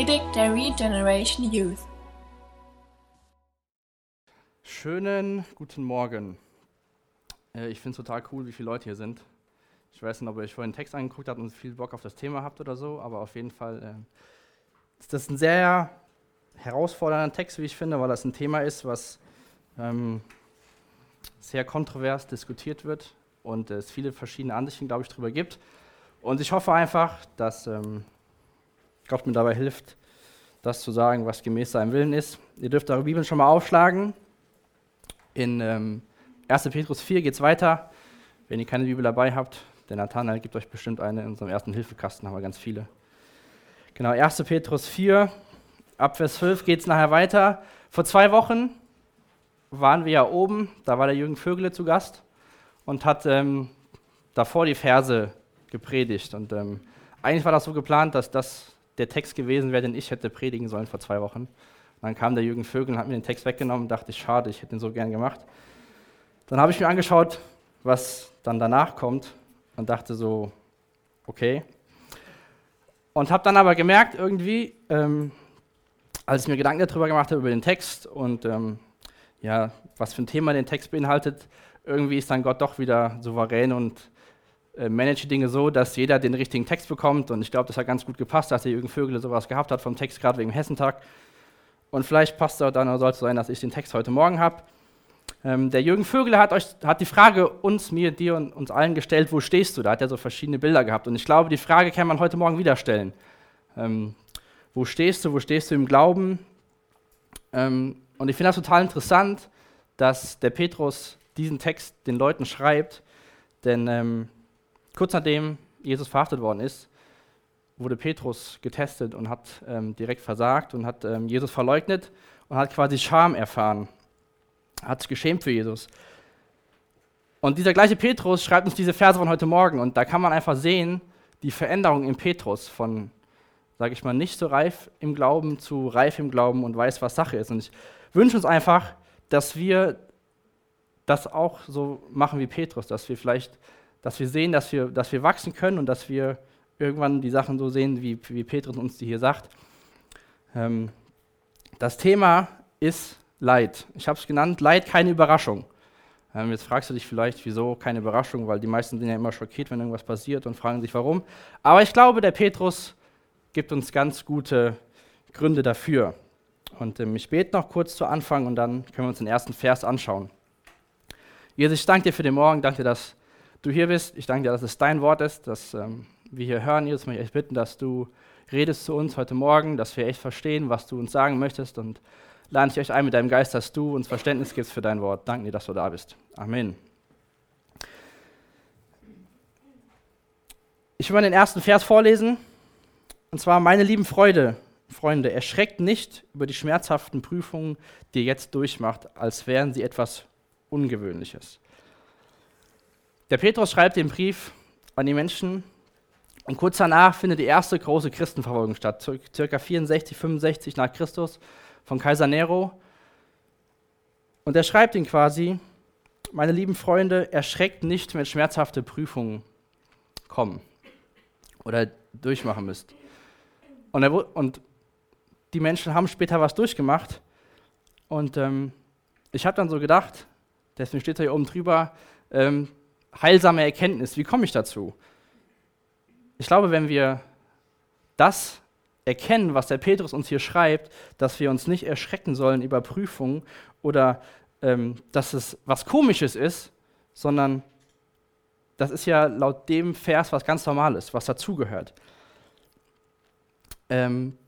Predigt der Regeneration Youth. Schönen guten Morgen. Äh, Ich finde es total cool, wie viele Leute hier sind. Ich weiß nicht, ob ihr euch vorhin den Text angeguckt habt und viel Bock auf das Thema habt oder so, aber auf jeden Fall äh, ist das ein sehr herausfordernder Text, wie ich finde, weil das ein Thema ist, was ähm, sehr kontrovers diskutiert wird und es viele verschiedene Ansichten, glaube ich, darüber gibt. Und ich hoffe einfach, dass ähm, Gott mir dabei hilft, das zu sagen, was gemäß seinem Willen ist. Ihr dürft eure Bibeln schon mal aufschlagen. In ähm, 1. Petrus 4 geht es weiter. Wenn ihr keine Bibel dabei habt, der Nathanael gibt euch bestimmt eine. In unserem ersten Hilfekasten haben wir ganz viele. Genau, 1. Petrus 4, ab Vers 12 geht es nachher weiter. Vor zwei Wochen waren wir ja oben, da war der Jürgen Vögele zu Gast und hat ähm, davor die Verse gepredigt. Und ähm, eigentlich war das so geplant, dass das der Text gewesen wäre, den ich hätte predigen sollen vor zwei Wochen. Dann kam der Jürgen Vögel und hat mir den Text weggenommen und dachte schade, ich hätte ihn so gern gemacht. Dann habe ich mir angeschaut, was dann danach kommt und dachte so, okay. Und habe dann aber gemerkt, irgendwie, ähm, als ich mir Gedanken darüber gemacht habe, über den Text und ähm, ja, was für ein Thema den Text beinhaltet, irgendwie ist dann Gott doch wieder souverän und äh, manage Dinge so, dass jeder den richtigen Text bekommt. Und ich glaube, das hat ganz gut gepasst, dass der Jürgen Vögele sowas gehabt hat vom Text, gerade wegen Hessentag. Und vielleicht passt es dann oder soll es sein, dass ich den Text heute Morgen habe. Ähm, der Jürgen Vögele hat, euch, hat die Frage uns, mir, dir und uns allen gestellt, wo stehst du? Da hat er so verschiedene Bilder gehabt. Und ich glaube, die Frage kann man heute Morgen wieder stellen. Ähm, wo stehst du? Wo stehst du im Glauben? Ähm, und ich finde das total interessant, dass der Petrus diesen Text den Leuten schreibt, denn ähm, kurz nachdem Jesus verhaftet worden ist, wurde Petrus getestet und hat ähm, direkt versagt und hat ähm, Jesus verleugnet und hat quasi Scham erfahren, hat sich geschämt für Jesus. Und dieser gleiche Petrus schreibt uns diese Verse von heute Morgen und da kann man einfach sehen, die Veränderung in Petrus von, sage ich mal, nicht so reif im Glauben zu reif im Glauben und weiß, was Sache ist. Und ich wünsche uns einfach, dass wir das auch so machen wie Petrus, dass wir vielleicht, dass wir sehen, dass wir, dass wir wachsen können und dass wir irgendwann die Sachen so sehen, wie, wie Petrus uns die hier sagt. Ähm, das Thema ist Leid. Ich habe es genannt, Leid keine Überraschung. Ähm, jetzt fragst du dich vielleicht, wieso keine Überraschung, weil die meisten sind ja immer schockiert, wenn irgendwas passiert und fragen sich warum. Aber ich glaube, der Petrus gibt uns ganz gute Gründe dafür. Und ähm, ich bete noch kurz zu Anfang und dann können wir uns den ersten Vers anschauen. Jesus, ich danke dir für den Morgen, danke dir, dass du hier bist. Ich danke dir, dass es dein Wort ist, dass ähm, wir hier hören. Jesus, möchte ich echt bitten, dass du redest zu uns heute Morgen, dass wir echt verstehen, was du uns sagen möchtest. Und lade ich euch ein mit deinem Geist, dass du uns Verständnis gibst für dein Wort. Danke dir, dass du da bist. Amen. Ich will den ersten Vers vorlesen. Und zwar, meine lieben Freude, Freunde, erschreckt nicht über die schmerzhaften Prüfungen, die ihr jetzt durchmacht, als wären sie etwas Ungewöhnliches. Der Petrus schreibt den Brief an die Menschen und kurz danach findet die erste große Christenverfolgung statt, circa 64, 65 nach Christus von Kaiser Nero. Und er schreibt ihn quasi, meine lieben Freunde, erschreckt nicht, wenn schmerzhafte Prüfungen kommen oder durchmachen müsst. Und, er, und die Menschen haben später was durchgemacht. Und ähm, ich habe dann so gedacht, deswegen steht da hier oben drüber, ähm, heilsame Erkenntnis. Wie komme ich dazu? Ich glaube, wenn wir das erkennen, was der Petrus uns hier schreibt, dass wir uns nicht erschrecken sollen über Prüfungen oder ähm, dass es was Komisches ist, sondern das ist ja laut dem Vers was ganz Normales, was dazugehört. Ähm,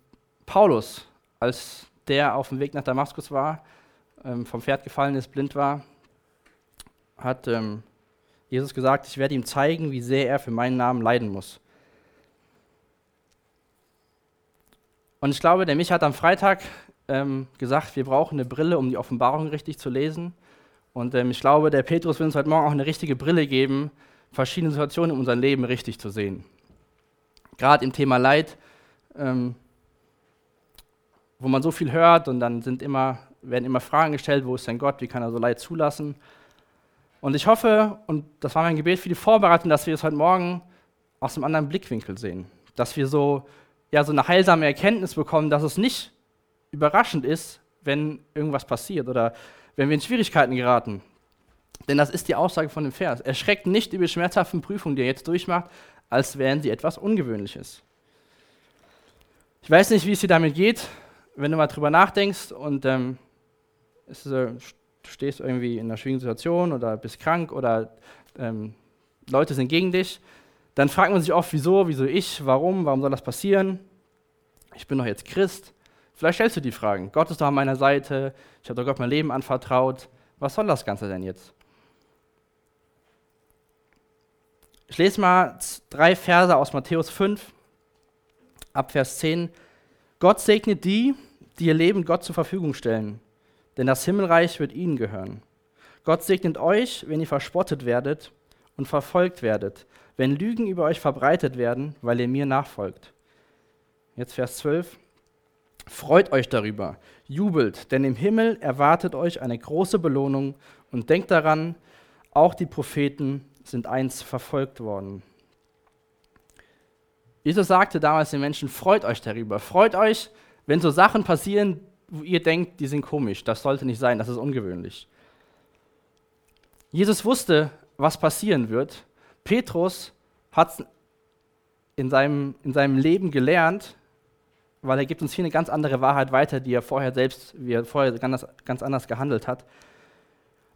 Paulus, als der auf dem Weg nach Damaskus war, ähm, vom Pferd gefallen ist, blind war, hat ähm, Jesus gesagt, ich werde ihm zeigen, wie sehr er für meinen Namen leiden muss. Und ich glaube, der mich hat am Freitag ähm, gesagt, wir brauchen eine Brille, um die Offenbarung richtig zu lesen. Und ähm, ich glaube, der Petrus will uns heute Morgen auch eine richtige Brille geben, verschiedene Situationen in unserem Leben richtig zu sehen. Gerade im Thema Leid, ähm, wo man so viel hört und dann sind immer, werden immer Fragen gestellt, wo ist denn Gott, wie kann er so Leid zulassen? Und ich hoffe, und das war mein Gebet für die Vorbereitung, dass wir es heute Morgen aus einem anderen Blickwinkel sehen. Dass wir so ja, so eine heilsame Erkenntnis bekommen, dass es nicht überraschend ist, wenn irgendwas passiert oder wenn wir in Schwierigkeiten geraten. Denn das ist die Aussage von dem Vers. Erschreckt nicht über die schmerzhaften Prüfungen, die ihr jetzt durchmacht, als wären sie etwas Ungewöhnliches. Ich weiß nicht, wie es dir damit geht, wenn du mal drüber nachdenkst und ähm, ist, äh, du stehst irgendwie in einer schwierigen Situation oder bist krank oder ähm, Leute sind gegen dich, dann fragt man sich oft, wieso, wieso ich, warum, warum soll das passieren? Ich bin doch jetzt Christ. Vielleicht stellst du die Fragen. Gott ist doch an meiner Seite, ich habe doch Gott mein Leben anvertraut. Was soll das Ganze denn jetzt? Ich lese mal drei Verse aus Matthäus 5, ab Vers 10. Gott segnet die, die ihr Leben Gott zur Verfügung stellen, denn das Himmelreich wird ihnen gehören. Gott segnet euch, wenn ihr verspottet werdet und verfolgt werdet, wenn Lügen über euch verbreitet werden, weil ihr mir nachfolgt. Jetzt Vers 12. Freut euch darüber, jubelt, denn im Himmel erwartet euch eine große Belohnung und denkt daran, auch die Propheten sind einst verfolgt worden. Jesus sagte damals den Menschen, freut euch darüber, freut euch, wenn so Sachen passieren, wo ihr denkt, die sind komisch, das sollte nicht sein, das ist ungewöhnlich. Jesus wusste, was passieren wird. Petrus hat es in seinem, in seinem Leben gelernt, weil er gibt uns hier eine ganz andere Wahrheit weiter, die er vorher selbst, wie er vorher ganz, ganz anders gehandelt hat.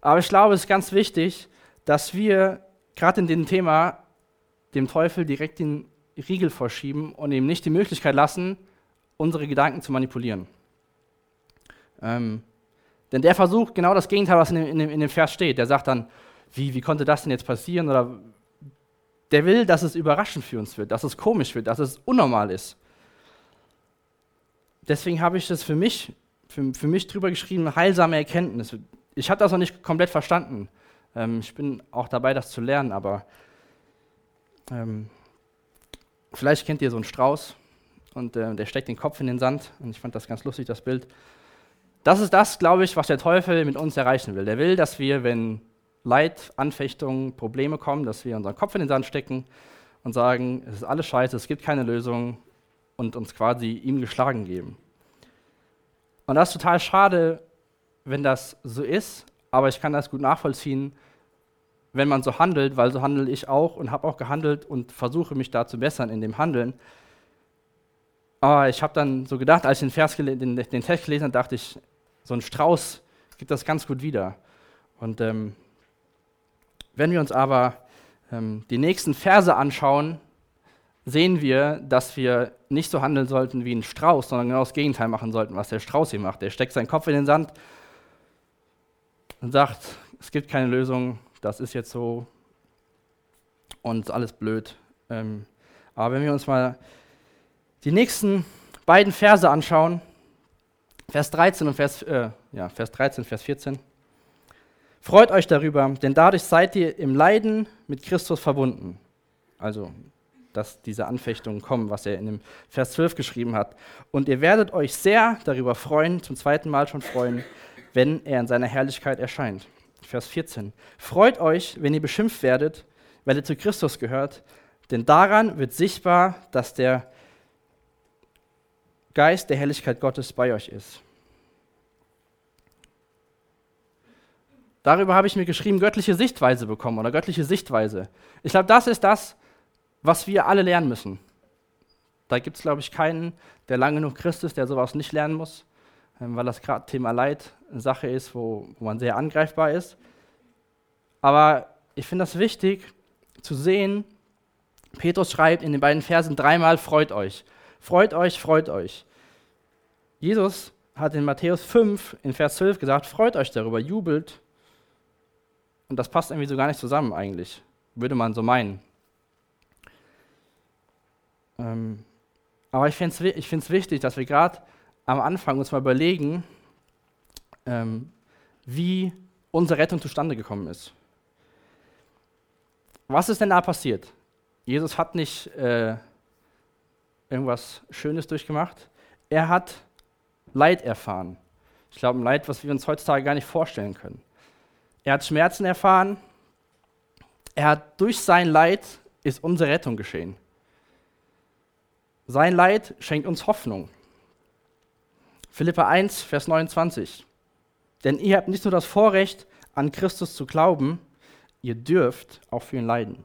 Aber ich glaube, es ist ganz wichtig, dass wir gerade in dem Thema dem Teufel direkt den Riegel vorschieben und ihm nicht die Möglichkeit lassen, unsere Gedanken zu manipulieren. Ähm, denn der versucht genau das Gegenteil, was in dem, in, dem, in dem Vers steht. Der sagt dann, wie, wie konnte das denn jetzt passieren? Oder der will, dass es überraschend für uns wird, dass es komisch wird, dass es unnormal ist. Deswegen habe ich das für mich, für, für mich drüber geschrieben, heilsame Erkenntnis. Ich habe das noch nicht komplett verstanden. Ähm, ich bin auch dabei, das zu lernen, aber ähm, vielleicht kennt ihr so einen Strauß und äh, der steckt den Kopf in den Sand und ich fand das ganz lustig, das Bild. Das ist das, glaube ich, was der Teufel mit uns erreichen will. Der will, dass wir, wenn Leid, Anfechtungen, Probleme kommen, dass wir unseren Kopf in den Sand stecken und sagen, es ist alles scheiße, es gibt keine Lösung und uns quasi ihm geschlagen geben. Und das ist total schade, wenn das so ist, aber ich kann das gut nachvollziehen, wenn man so handelt, weil so handle ich auch und habe auch gehandelt und versuche mich da zu bessern in dem Handeln. Aber ich habe dann so gedacht, als ich den, Vers den, den Text gelesen habe, dachte ich, so ein Strauß gibt das ganz gut wieder. Und ähm, wenn wir uns aber ähm, die nächsten Verse anschauen, sehen wir, dass wir nicht so handeln sollten wie ein Strauß, sondern genau das Gegenteil machen sollten, was der Strauß hier macht. Der steckt seinen Kopf in den Sand und sagt, es gibt keine Lösung, das ist jetzt so und alles blöd. Ähm, aber wenn wir uns mal die nächsten beiden Verse anschauen, Vers 13 und Vers, äh, ja, Vers 13, Vers 14. Freut euch darüber, denn dadurch seid ihr im Leiden mit Christus verbunden. Also, dass diese Anfechtungen kommen, was er in dem Vers 12 geschrieben hat. Und ihr werdet euch sehr darüber freuen, zum zweiten Mal schon freuen, wenn er in seiner Herrlichkeit erscheint. Vers 14. Freut euch, wenn ihr beschimpft werdet, weil ihr zu Christus gehört, denn daran wird sichtbar, dass der Geist der Herrlichkeit Gottes bei euch ist. Darüber habe ich mir geschrieben, göttliche Sichtweise bekommen oder göttliche Sichtweise. Ich glaube, das ist das, was wir alle lernen müssen. Da gibt es, glaube ich, keinen, der lange genug Christ ist, der sowas nicht lernen muss. Ähm, weil das gerade Thema Leid eine Sache ist, wo, wo man sehr angreifbar ist. Aber ich finde das wichtig zu sehen, Petrus schreibt in den beiden Versen dreimal, freut euch. Freut euch, freut euch. Jesus hat in Matthäus 5 in Vers 12 gesagt, freut euch darüber, jubelt. Und das passt irgendwie so gar nicht zusammen eigentlich, würde man so meinen. Ähm, aber ich finde es ich wichtig, dass wir gerade am Anfang uns mal überlegen, ähm, wie unsere Rettung zustande gekommen ist. Was ist denn da passiert? Jesus hat nicht äh, irgendwas Schönes durchgemacht. Er hat Leid erfahren. Ich glaube, ein Leid, was wir uns heutzutage gar nicht vorstellen können. Er hat Schmerzen erfahren. Er hat durch sein Leid ist unsere Rettung geschehen. sein Leid schenkt uns Hoffnung. Philippa 1, Vers 29. Denn ihr habt nicht nur das Vorrecht, an Christus zu glauben, ihr dürft auch für ihn leiden.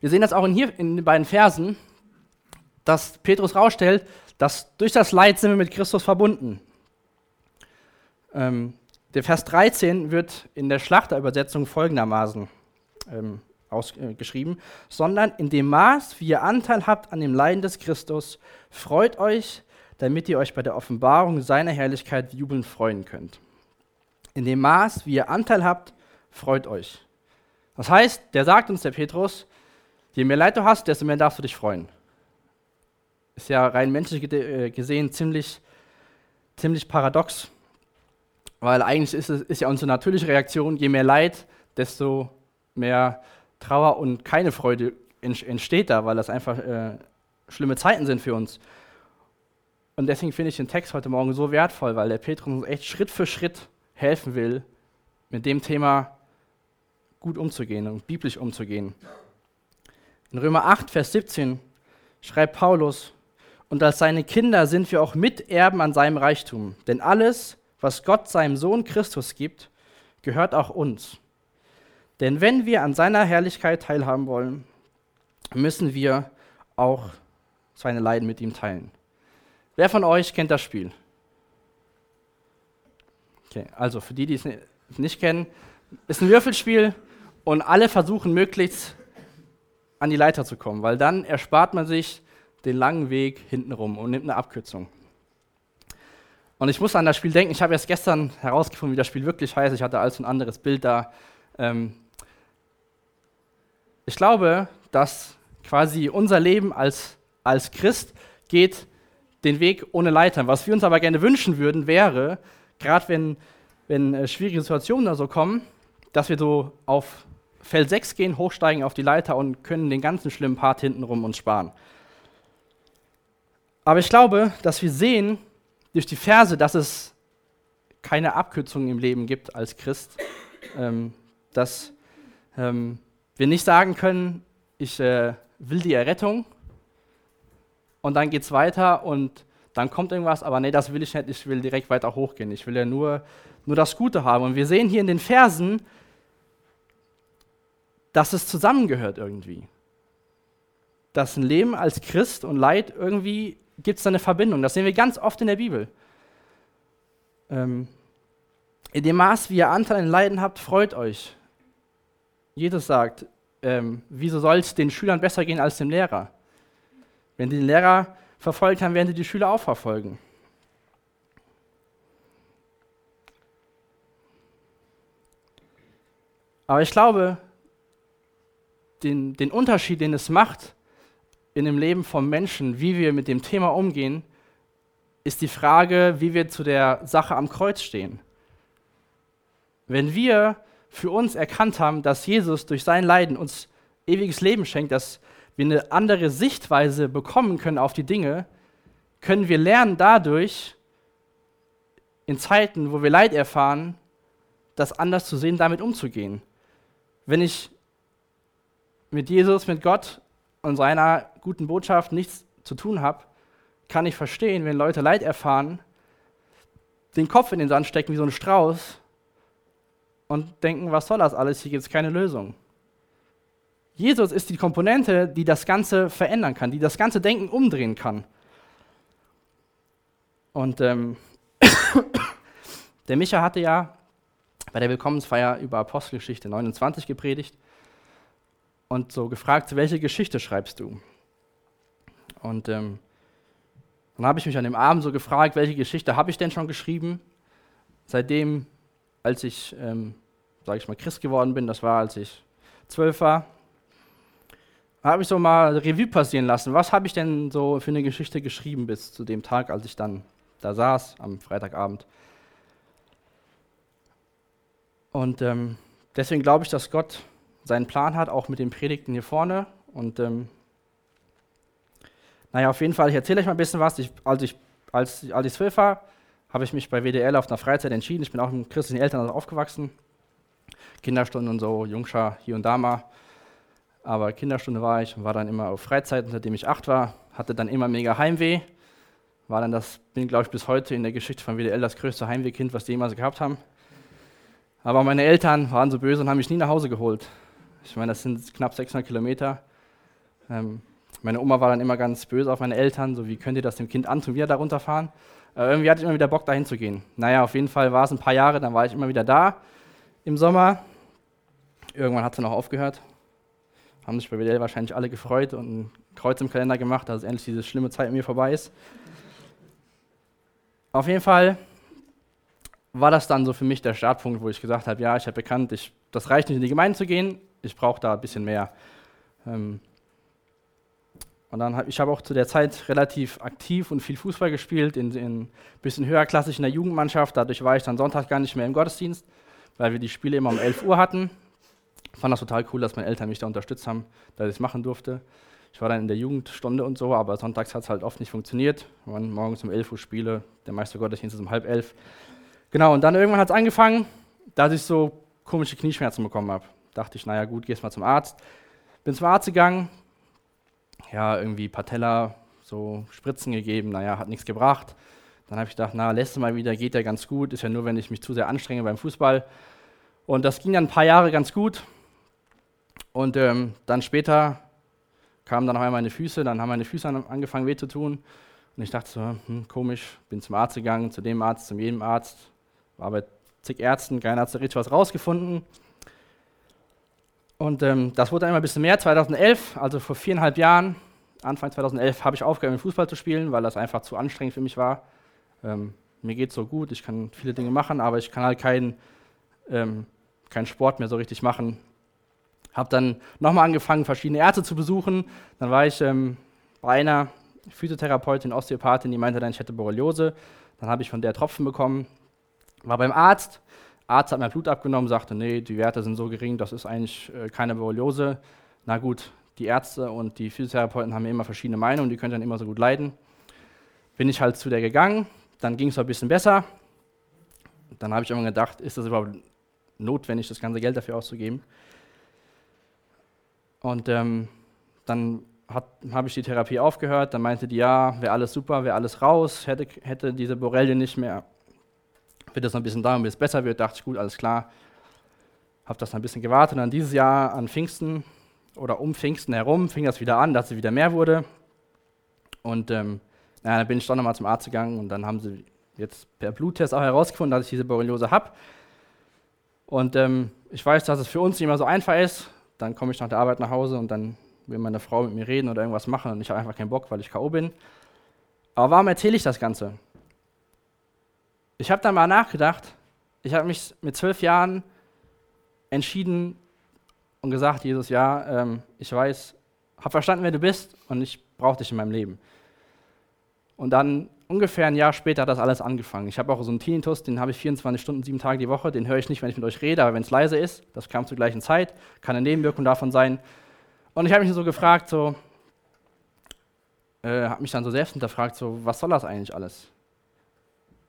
Wir sehen das auch in, hier, in den beiden Versen, dass Petrus rausstellt, dass durch das Leid sind wir mit Christus verbunden. Ähm, der Vers 13 wird in der Schlachterübersetzung folgendermaßen ähm, ausgeschrieben, äh, sondern in dem Maß, wie ihr Anteil habt an dem Leiden des Christus, freut euch, damit ihr euch bei der Offenbarung seiner Herrlichkeit jubelnd freuen könnt. In dem Maß, wie ihr Anteil habt, freut euch. Das heißt, der sagt uns, der Petrus, je mehr Leid du hast, desto mehr darfst du dich freuen. Ist ja rein menschlich äh, gesehen ziemlich, ziemlich paradox, weil eigentlich ist es ist ja unsere natürliche Reaktion, je mehr Leid, desto mehr Trauer und keine Freude entsteht da, weil das einfach äh, schlimme Zeiten sind für uns. Und deswegen finde ich den Text heute Morgen so wertvoll, weil der Petrus uns echt Schritt für Schritt helfen will, mit dem Thema gut umzugehen und biblisch umzugehen. In Römer 8, Vers 17 schreibt Paulus, und als seine Kinder sind wir auch Miterben an seinem Reichtum, denn alles, was Gott seinem Sohn Christus gibt, gehört auch uns. Denn wenn wir an seiner Herrlichkeit teilhaben wollen, müssen wir auch seine Leiden mit ihm teilen. Wer von euch kennt das Spiel? Okay, also für die, die es nicht kennen, ist ein Würfelspiel und alle versuchen möglichst an die Leiter zu kommen, weil dann erspart man sich den langen Weg hintenrum und nimmt eine Abkürzung. Und ich muss an das Spiel denken. Ich habe erst gestern herausgefunden, wie das Spiel wirklich heißt. Ich hatte also ein anderes Bild da. Ähm, ich glaube, dass quasi unser Leben als, als Christ geht den Weg ohne Leitern. Was wir uns aber gerne wünschen würden, wäre, gerade wenn, wenn äh, schwierige Situationen da so kommen, dass wir so auf Feld 6 gehen, hochsteigen auf die Leiter und können den ganzen schlimmen Part hintenrum uns sparen. Aber ich glaube, dass wir sehen durch die Verse, dass es keine Abkürzungen im Leben gibt als Christ, ähm, dass ähm, wir nicht sagen können, ich äh, will die Errettung und dann geht es weiter und dann kommt irgendwas, aber nee, das will ich nicht, ich will direkt weiter hochgehen. Ich will ja nur, nur das Gute haben. Und wir sehen hier in den Versen, dass es zusammengehört irgendwie. Dass ein Leben als Christ und Leid irgendwie gibt es eine Verbindung. Das sehen wir ganz oft in der Bibel. Ähm, in dem Maß, wie ihr Anteil an Leiden habt, freut euch. Jesus sagt, ähm, wieso soll es den Schülern besser gehen als dem Lehrer? Wenn die den Lehrer verfolgt haben, werden sie die Schüler auch verfolgen. Aber ich glaube, den, den Unterschied, den es macht in dem Leben von Menschen, wie wir mit dem Thema umgehen, ist die Frage, wie wir zu der Sache am Kreuz stehen. Wenn wir für uns erkannt haben, dass Jesus durch sein Leiden uns ewiges Leben schenkt, dass wir eine andere Sichtweise bekommen können auf die Dinge, können wir lernen dadurch, in Zeiten, wo wir Leid erfahren, das anders zu sehen, damit umzugehen. Wenn ich mit Jesus, mit Gott und seiner guten Botschaft nichts zu tun habe, kann ich verstehen, wenn Leute Leid erfahren, den Kopf in den Sand stecken wie so ein Strauß und denken, was soll das alles, hier gibt es keine Lösung. Jesus ist die Komponente, die das Ganze verändern kann, die das ganze Denken umdrehen kann. Und ähm, der Micha hatte ja bei der Willkommensfeier über Apostelgeschichte 29 gepredigt und so gefragt, welche Geschichte schreibst du? Und ähm, dann habe ich mich an dem Abend so gefragt, welche Geschichte habe ich denn schon geschrieben? Seitdem, als ich, ähm, sage ich mal, Christ geworden bin, das war, als ich zwölf war, habe ich so mal Revue passieren lassen. Was habe ich denn so für eine Geschichte geschrieben bis zu dem Tag, als ich dann da saß, am Freitagabend? Und ähm, deswegen glaube ich, dass Gott seinen Plan hat, auch mit den Predigten hier vorne. Und ähm, naja, auf jeden Fall, ich erzähle euch mal ein bisschen was. Ich, als, ich, als, als ich zwölf war, habe ich mich bei WDL auf einer Freizeit entschieden. Ich bin auch mit christlichen Eltern aufgewachsen. Kinderstunden und so, Jungschar hier und da mal. Aber Kinderstunde war ich und war dann immer auf Freizeiten, seitdem ich acht war, hatte dann immer mega Heimweh. War dann das, bin glaube ich bis heute in der Geschichte von WDL das größte Heimwehkind, was die jemals gehabt haben. Aber meine Eltern waren so böse und haben mich nie nach Hause geholt. Ich meine, das sind knapp 600 Kilometer. Ähm, meine Oma war dann immer ganz böse auf meine Eltern, so wie könnt ihr das dem Kind antun, wieder da runterfahren. Aber irgendwie hatte ich immer wieder Bock, dahin zu gehen. Naja, auf jeden Fall war es ein paar Jahre, dann war ich immer wieder da im Sommer. Irgendwann hat es dann auch aufgehört. Haben sich bei WDL wahrscheinlich alle gefreut und ein Kreuz im Kalender gemacht, dass endlich diese schlimme Zeit mit mir vorbei ist. Auf jeden Fall war das dann so für mich der Startpunkt, wo ich gesagt habe, ja, ich habe bekannt, ich, das reicht nicht in die Gemeinde zu gehen, ich brauche da ein bisschen mehr. Ähm, und dann habe ich habe auch zu der Zeit relativ aktiv und viel Fußball gespielt, in, ein bisschen höherklassig in der Jugendmannschaft. Dadurch war ich dann Sonntag gar nicht mehr im Gottesdienst, weil wir die Spiele immer um 11 Uhr hatten. Ich fand das total cool, dass meine Eltern mich da unterstützt haben, dass ich es machen durfte. Ich war dann in der Jugendstunde und so, aber sonntags hat es halt oft nicht funktioniert. Waren morgens um 11 Uhr Spiele, der Meister Gottesdienst ist um halb elf. Genau, und dann irgendwann hat es angefangen, dass ich so komische Knieschmerzen bekommen habe. Dachte ich, naja gut, gehst mal zum Arzt. Bin zum Arzt gegangen, ja, irgendwie Patella, so Spritzen gegeben, naja, hat nichts gebracht. Dann habe ich gedacht, na, letztes Mal wieder geht ja ganz gut, ist ja nur, wenn ich mich zu sehr anstrenge beim Fußball. Und das ging dann ein paar Jahre ganz gut. Und ähm, dann später kamen dann auf einmal meine Füße, dann haben meine Füße angefangen weh zu tun. Und ich dachte so, hm, komisch, bin zum Arzt gegangen, zu dem Arzt, zu jedem Arzt, war bei zig Ärzten, keiner hat richtig was rausgefunden. Und ähm, das wurde dann immer ein bisschen mehr. 2011, also vor viereinhalb Jahren, Anfang 2011, habe ich aufgehört, Fußball zu spielen, weil das einfach zu anstrengend für mich war. Ähm, mir geht es so gut, ich kann viele Dinge machen, aber ich kann halt keinen ähm, kein Sport mehr so richtig machen. Habe dann nochmal angefangen, verschiedene Ärzte zu besuchen. Dann war ich ähm, bei einer Physiotherapeutin, Osteopathin, die meinte dann, ich hätte Borreliose. Dann habe ich von der Tropfen bekommen. War beim Arzt, Arzt hat mein Blut abgenommen, sagte, nee, die Werte sind so gering, das ist eigentlich äh, keine Borreliose. Na gut, die Ärzte und die Physiotherapeuten haben immer verschiedene Meinungen, die können dann immer so gut leiden. Bin ich halt zu der gegangen, dann ging es ein bisschen besser. Dann habe ich immer gedacht, ist das überhaupt notwendig, das ganze Geld dafür auszugeben? Und ähm, dann habe ich die Therapie aufgehört, dann meinte die, ja, wäre alles super, wäre alles raus, hätte, hätte diese Borrelie nicht mehr wird es noch ein bisschen dauern, bis es besser wird. Dachte ich, gut, alles klar. Habe das noch ein bisschen gewartet. Und dann dieses Jahr an Pfingsten oder um Pfingsten herum fing das wieder an, dass es wieder mehr wurde. Und ähm, naja, dann bin ich doch nochmal zum Arzt gegangen und dann haben sie jetzt per Bluttest auch herausgefunden, dass ich diese Borreliose habe. Und ähm, ich weiß, dass es für uns nicht immer so einfach ist. Dann komme ich nach der Arbeit nach Hause und dann will meine Frau mit mir reden oder irgendwas machen und ich habe einfach keinen Bock, weil ich K.O. bin. Aber warum erzähle ich das Ganze? Ich habe da mal nachgedacht. Ich habe mich mit zwölf Jahren entschieden und gesagt, Jesus, ja, ähm, ich weiß, habe verstanden, wer du bist und ich brauche dich in meinem Leben. Und dann ungefähr ein Jahr später hat das alles angefangen. Ich habe auch so einen Tinnitus, den habe ich 24 Stunden, sieben Tage die Woche. Den höre ich nicht, wenn ich mit euch rede, aber wenn es leise ist, das kam zur gleichen Zeit, kann eine Nebenwirkung davon sein. Und ich habe mich so gefragt, so, äh, habe mich dann so selbst hinterfragt, so, was soll das eigentlich alles?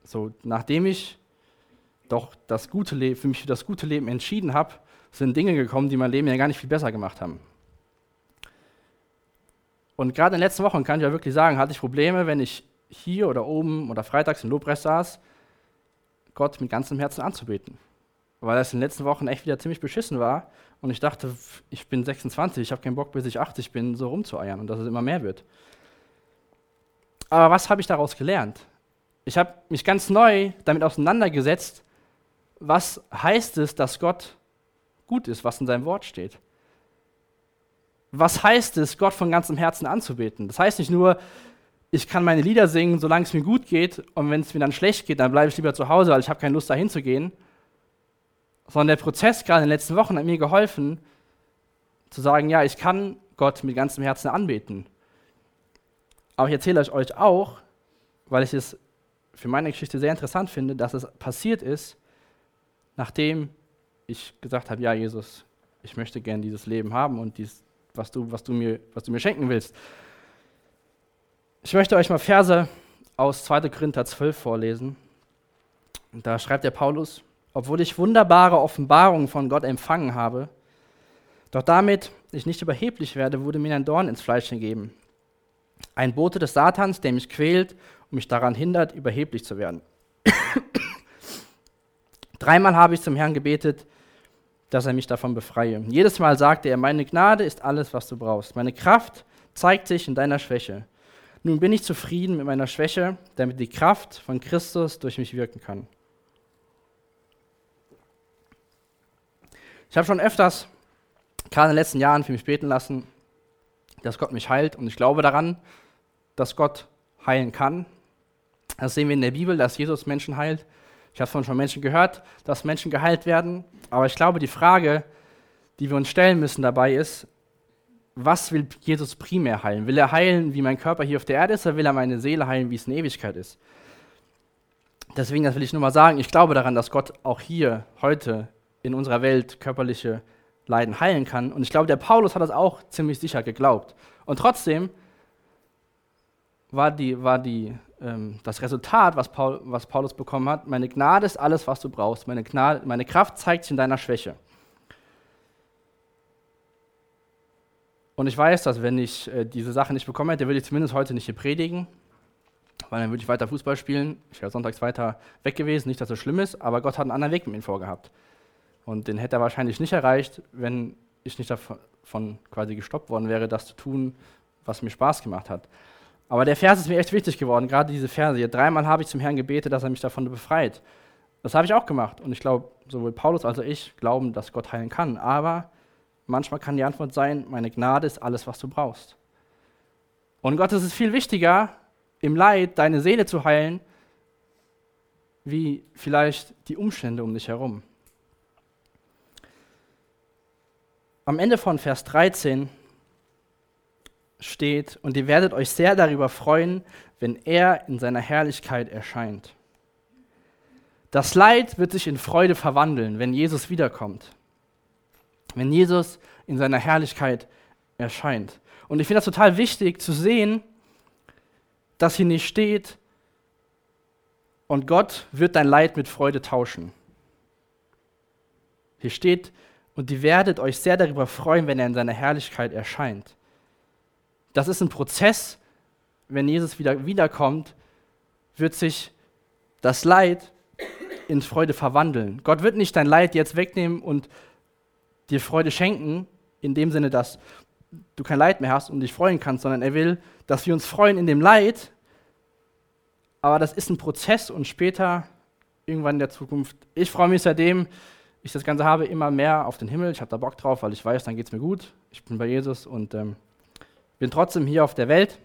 So, nachdem ich doch das gute Leben, für mich für das gute Leben entschieden habe, sind Dinge gekommen, die mein Leben ja gar nicht viel besser gemacht haben. Und gerade in den letzten Wochen kann ich ja wirklich sagen, hatte ich Probleme, wenn ich hier oder oben oder freitags im Lobpreis saß, Gott mit ganzem Herzen anzubeten. Weil das in den letzten Wochen echt wieder ziemlich beschissen war und ich dachte, ich bin 26, ich habe keinen Bock, bis ich 80 bin, so rumzueiern und dass es immer mehr wird. Aber was habe ich daraus gelernt? Ich habe mich ganz neu damit auseinandergesetzt, was heißt es, dass Gott gut ist, was in seinem Wort steht. Was heißt es, Gott von ganzem Herzen anzubeten? Das heißt nicht nur, ich kann meine Lieder singen, solange es mir gut geht, und wenn es mir dann schlecht geht, dann bleibe ich lieber zu Hause, weil ich habe keine Lust, dahin zu gehen. Sondern der Prozess gerade in den letzten Wochen hat mir geholfen, zu sagen, ja, ich kann Gott mit ganzem Herzen anbeten. Aber ich erzähle euch auch, weil ich es für meine Geschichte sehr interessant finde, dass es passiert ist, nachdem ich gesagt habe, ja Jesus, ich möchte gerne dieses Leben haben und dies, was, du, was, du mir, was du mir schenken willst. Ich möchte euch mal Verse aus 2. Korinther 12 vorlesen. Da schreibt der Paulus, obwohl ich wunderbare Offenbarungen von Gott empfangen habe, doch damit ich nicht überheblich werde, wurde mir ein Dorn ins Fleisch gegeben. Ein Bote des Satans, der mich quält und mich daran hindert, überheblich zu werden. Dreimal habe ich zum Herrn gebetet, dass er mich davon befreie. Jedes Mal sagte er, meine Gnade ist alles, was du brauchst. Meine Kraft zeigt sich in deiner Schwäche. Nun bin ich zufrieden mit meiner Schwäche, damit die Kraft von Christus durch mich wirken kann. Ich habe schon öfters, gerade in den letzten Jahren, für mich beten lassen, dass Gott mich heilt. Und ich glaube daran, dass Gott heilen kann. Das sehen wir in der Bibel, dass Jesus Menschen heilt. Ich habe von Menschen gehört, dass Menschen geheilt werden. Aber ich glaube, die Frage, die wir uns stellen müssen dabei ist, was will Jesus primär heilen? Will er heilen, wie mein Körper hier auf der Erde ist, oder will er meine Seele heilen, wie es in Ewigkeit ist? Deswegen, das will ich nur mal sagen, ich glaube daran, dass Gott auch hier, heute, in unserer Welt körperliche Leiden heilen kann. Und ich glaube, der Paulus hat das auch ziemlich sicher geglaubt. Und trotzdem war, die, war die, das Resultat, was, Paul, was Paulus bekommen hat, meine Gnade ist alles, was du brauchst. Meine, Gnade, meine Kraft zeigt sich in deiner Schwäche. Und ich weiß, dass wenn ich äh, diese Sache nicht bekommen hätte, würde ich zumindest heute nicht hier predigen, weil dann würde ich weiter Fußball spielen. Ich wäre sonntags weiter weg gewesen, nicht, dass das schlimm ist, aber Gott hat einen anderen Weg mit mir vorgehabt. Und den hätte er wahrscheinlich nicht erreicht, wenn ich nicht davon quasi gestoppt worden wäre, das zu tun, was mir Spaß gemacht hat. Aber der Vers ist mir echt wichtig geworden, gerade diese Verse hier. Dreimal habe ich zum Herrn gebetet, dass er mich davon befreit. Das habe ich auch gemacht. Und ich glaube, sowohl Paulus als auch ich glauben, dass Gott heilen kann. Aber Manchmal kann die Antwort sein, meine Gnade ist alles, was du brauchst. Und Gott ist viel wichtiger, im Leid deine Seele zu heilen, wie vielleicht die Umstände um dich herum. Am Ende von Vers 13 steht, und ihr werdet euch sehr darüber freuen, wenn er in seiner Herrlichkeit erscheint. Das Leid wird sich in Freude verwandeln, wenn Jesus wiederkommt wenn Jesus in seiner Herrlichkeit erscheint. Und ich finde das total wichtig zu sehen, dass hier nicht steht, und Gott wird dein Leid mit Freude tauschen. Hier steht, und ihr werdet euch sehr darüber freuen, wenn er in seiner Herrlichkeit erscheint. Das ist ein Prozess, wenn Jesus wieder wiederkommt, wird sich das Leid in Freude verwandeln. Gott wird nicht dein Leid jetzt wegnehmen und dir Freude schenken, in dem Sinne, dass du kein Leid mehr hast und dich freuen kannst, sondern er will, dass wir uns freuen in dem Leid. Aber das ist ein Prozess und später, irgendwann in der Zukunft, ich freue mich seitdem ich das Ganze habe, immer mehr auf den Himmel. Ich habe da Bock drauf, weil ich weiß, dann geht es mir gut. Ich bin bei Jesus und ähm, bin trotzdem hier auf der Welt.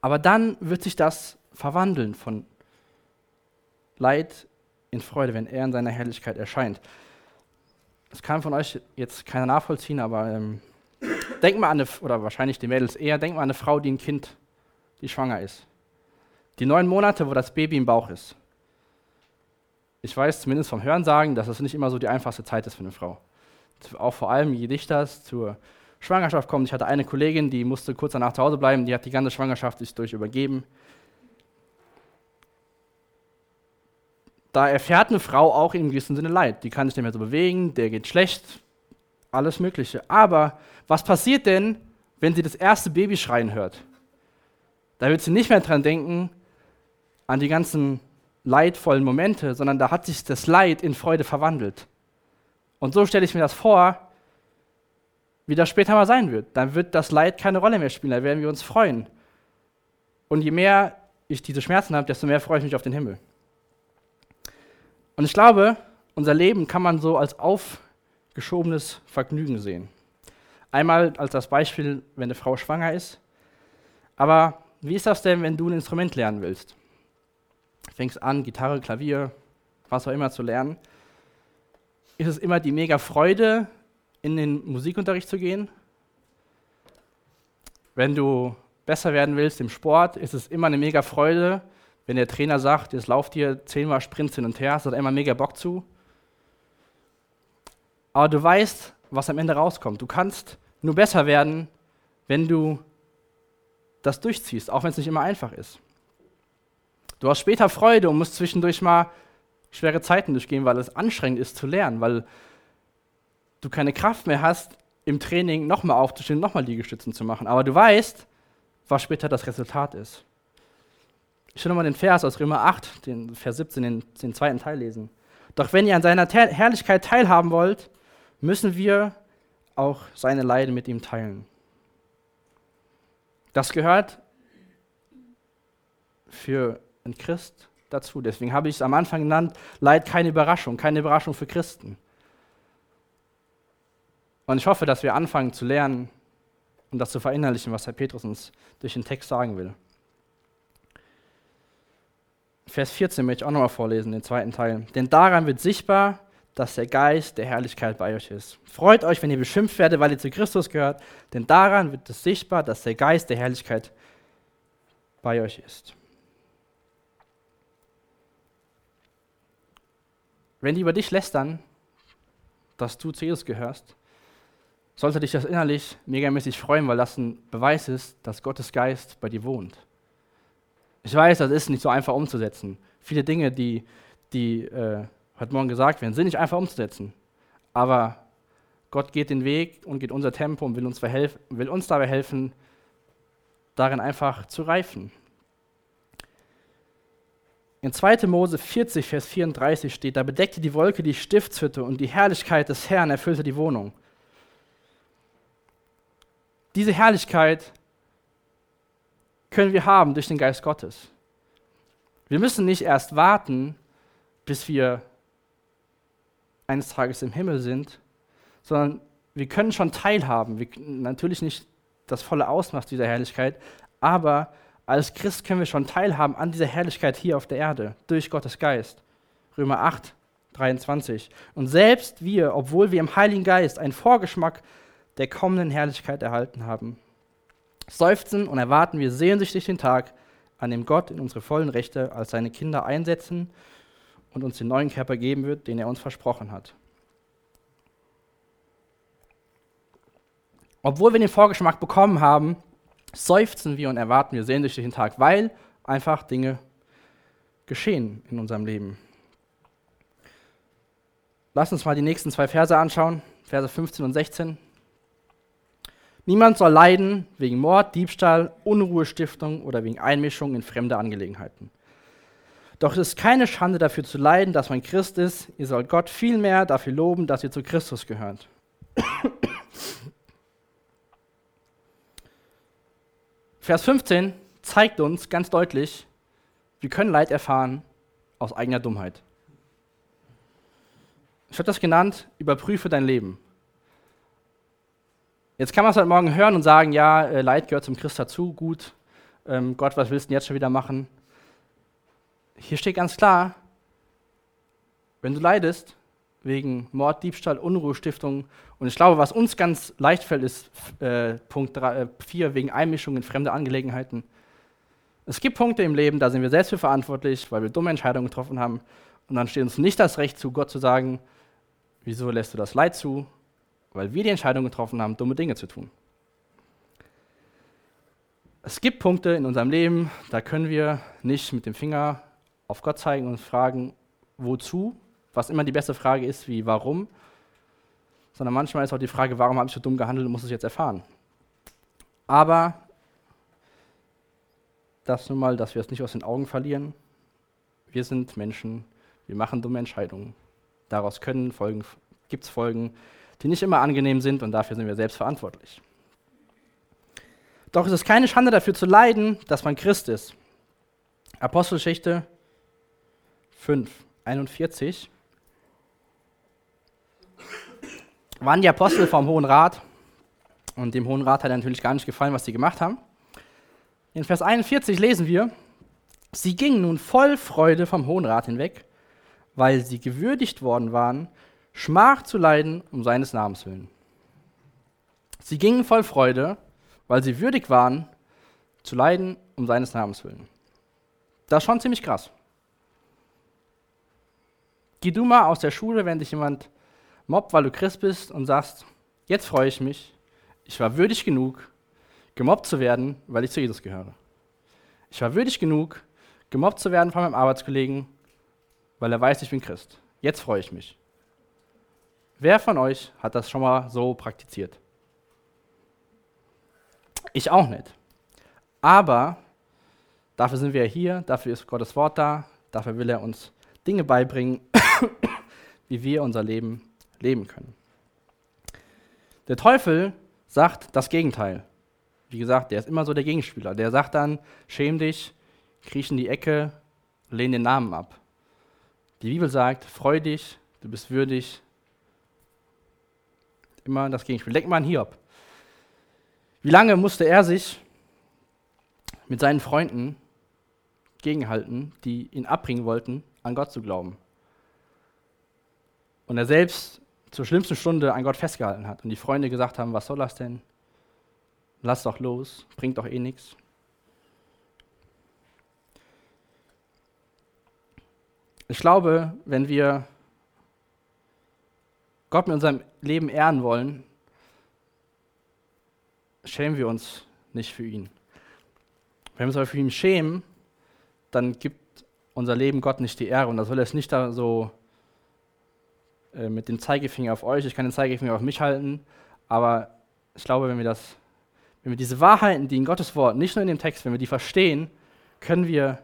Aber dann wird sich das verwandeln von Leid in Freude, wenn er in seiner Herrlichkeit erscheint das kann von euch jetzt keiner nachvollziehen, aber ähm, denkt mal an eine, oder wahrscheinlich die Mädels eher, denkt mal an eine Frau, die ein Kind, die schwanger ist. Die neun Monate, wo das Baby im Bauch ist. Ich weiß zumindest vom Hörensagen, dass das nicht immer so die einfachste Zeit ist für eine Frau. Auch vor allem, je dichter es zur Schwangerschaft kommt. Ich hatte eine Kollegin, die musste kurz danach zu Hause bleiben, die hat die ganze Schwangerschaft sich durch übergeben. da erfährt eine Frau auch in gewissem Sinne Leid. Die kann sich nicht mehr so bewegen, der geht schlecht, alles Mögliche. Aber was passiert denn, wenn sie das erste Baby schreien hört? Da wird sie nicht mehr dran denken, an die ganzen leidvollen Momente, sondern da hat sich das Leid in Freude verwandelt. Und so stelle ich mir das vor, wie das später mal sein wird. Dann wird das Leid keine Rolle mehr spielen, da werden wir uns freuen. Und je mehr ich diese Schmerzen habe, desto mehr freue ich mich auf den Himmel. Und ich glaube, unser Leben kann man so als aufgeschobenes Vergnügen sehen. Einmal als das Beispiel, wenn eine Frau schwanger ist. Aber wie ist das denn, wenn du ein Instrument lernen willst? Fängst an, Gitarre, Klavier, was auch immer zu lernen. Ist es immer die mega Freude, in den Musikunterricht zu gehen? Wenn du besser werden willst im Sport, ist es immer eine mega Freude, wenn der Trainer sagt, jetzt lauft ihr zehnmal Sprints hin und her, hast du immer mega Bock zu. Aber du weißt, was am Ende rauskommt. Du kannst nur besser werden, wenn du das durchziehst, auch wenn es nicht immer einfach ist. Du hast später Freude und musst zwischendurch mal schwere Zeiten durchgehen, weil es anstrengend ist zu lernen, weil du keine Kraft mehr hast, im Training nochmal aufzustehen, nochmal Liegestützen zu machen. Aber du weißt, was später das Resultat ist. Ich will nochmal den Vers aus Römer 8, den Vers 17, den, den zweiten Teil lesen. Doch wenn ihr an seiner Herrlichkeit teilhaben wollt, müssen wir auch seine Leiden mit ihm teilen. Das gehört für einen Christ dazu. Deswegen habe ich es am Anfang genannt, Leid keine Überraschung, keine Überraschung für Christen. Und ich hoffe, dass wir anfangen zu lernen und das zu verinnerlichen, was Herr Petrus uns durch den Text sagen will. Vers 14 möchte ich auch nochmal vorlesen, den zweiten Teil. Denn daran wird sichtbar, dass der Geist der Herrlichkeit bei euch ist. Freut euch, wenn ihr beschimpft werdet, weil ihr zu Christus gehört, denn daran wird es sichtbar, dass der Geist der Herrlichkeit bei euch ist. Wenn die über dich lästern, dass du zu Jesus gehörst, sollte dich das innerlich megamäßig freuen, weil das ein Beweis ist, dass Gottes Geist bei dir wohnt. Ich weiß, das ist nicht so einfach umzusetzen. Viele Dinge, die, die äh, heute Morgen gesagt werden, sind nicht einfach umzusetzen. Aber Gott geht den Weg und geht unser Tempo und will uns, will uns dabei helfen, darin einfach zu reifen. In 2. Mose 40, Vers 34 steht, da bedeckte die Wolke die Stiftshütte und die Herrlichkeit des Herrn erfüllte die Wohnung. Diese Herrlichkeit können wir haben durch den Geist Gottes. Wir müssen nicht erst warten, bis wir eines Tages im Himmel sind, sondern wir können schon teilhaben. Wir, natürlich nicht das volle Ausmaß dieser Herrlichkeit, aber als Christ können wir schon teilhaben an dieser Herrlichkeit hier auf der Erde durch Gottes Geist. Römer 8, 23. Und selbst wir, obwohl wir im Heiligen Geist einen Vorgeschmack der kommenden Herrlichkeit erhalten haben. Seufzen und erwarten wir sehnsüchtig den Tag, an dem Gott in unsere vollen Rechte als seine Kinder einsetzen und uns den neuen Körper geben wird, den er uns versprochen hat. Obwohl wir den Vorgeschmack bekommen haben, seufzen wir und erwarten wir sehnsüchtig den Tag, weil einfach Dinge geschehen in unserem Leben. Lass uns mal die nächsten zwei Verse anschauen, Verse 15 und 16. Niemand soll leiden wegen Mord, Diebstahl, Unruhestiftung oder wegen Einmischung in fremde Angelegenheiten. Doch es ist keine Schande dafür zu leiden, dass man Christ ist. Ihr sollt Gott vielmehr dafür loben, dass ihr zu Christus gehört. Vers 15 zeigt uns ganz deutlich, wir können Leid erfahren aus eigener Dummheit. Ich habe das genannt, überprüfe dein Leben. Jetzt kann man es heute Morgen hören und sagen, ja, äh, Leid gehört zum Christ dazu, gut. Ähm, Gott, was willst du denn jetzt schon wieder machen? Hier steht ganz klar, wenn du leidest wegen Mord, Diebstahl, Unruhestiftung und ich glaube, was uns ganz leicht fällt, ist äh, Punkt 4 äh, wegen Einmischung in fremde Angelegenheiten. Es gibt Punkte im Leben, da sind wir selbst für verantwortlich, weil wir dumme Entscheidungen getroffen haben und dann steht uns nicht das Recht zu, Gott zu sagen, wieso lässt du das Leid zu? Weil wir die Entscheidung getroffen haben, dumme Dinge zu tun. Es gibt Punkte in unserem Leben, da können wir nicht mit dem Finger auf Gott zeigen und fragen, wozu, was immer die beste Frage ist, wie warum, sondern manchmal ist auch die Frage, warum habe ich so dumm gehandelt und muss es jetzt erfahren. Aber das nun mal, dass wir es nicht aus den Augen verlieren. Wir sind Menschen, wir machen dumme Entscheidungen. Daraus können Folgen, gibt es Folgen, die nicht immer angenehm sind und dafür sind wir selbst verantwortlich. Doch es ist keine Schande dafür zu leiden, dass man Christ ist. Apostelgeschichte 5, 41 waren die Apostel vom Hohen Rat und dem Hohen Rat hat natürlich gar nicht gefallen, was sie gemacht haben. In Vers 41 lesen wir, sie gingen nun voll Freude vom Hohen Rat hinweg, weil sie gewürdigt worden waren, Schmach zu leiden um seines Namens willen. Sie gingen voll Freude, weil sie würdig waren, zu leiden um seines Namens willen. Das ist schon ziemlich krass. Geh du mal aus der Schule, wenn dich jemand mobbt, weil du Christ bist und sagst, jetzt freue ich mich, ich war würdig genug, gemobbt zu werden, weil ich zu Jesus gehöre. Ich war würdig genug, gemobbt zu werden von meinem Arbeitskollegen, weil er weiß, ich bin Christ. Jetzt freue ich mich. Wer von euch hat das schon mal so praktiziert? Ich auch nicht. Aber dafür sind wir hier, dafür ist Gottes Wort da, dafür will er uns Dinge beibringen, wie wir unser Leben leben können. Der Teufel sagt das Gegenteil. Wie gesagt, der ist immer so der Gegenspieler. Der sagt dann, schäm dich, kriech in die Ecke, lehn den Namen ab. Die Bibel sagt, freu dich, du bist würdig. Immer das Gegenspiel. Denk mal an Hiob. Wie lange musste er sich mit seinen Freunden gegenhalten, die ihn abbringen wollten, an Gott zu glauben? Und er selbst zur schlimmsten Stunde an Gott festgehalten hat und die Freunde gesagt haben, was soll das denn? Lass doch los, bringt doch eh nichts. Ich glaube, wenn wir Gott mit unserem Leben ehren wollen, schämen wir uns nicht für ihn. Wenn wir uns aber für ihn schämen, dann gibt unser Leben Gott nicht die Ehre. Und da soll er es nicht da so äh, mit dem Zeigefinger auf euch, ich kann den Zeigefinger auf mich halten, aber ich glaube, wenn wir das, wenn wir diese Wahrheiten, die in Gottes Wort, nicht nur in dem Text, wenn wir die verstehen, können wir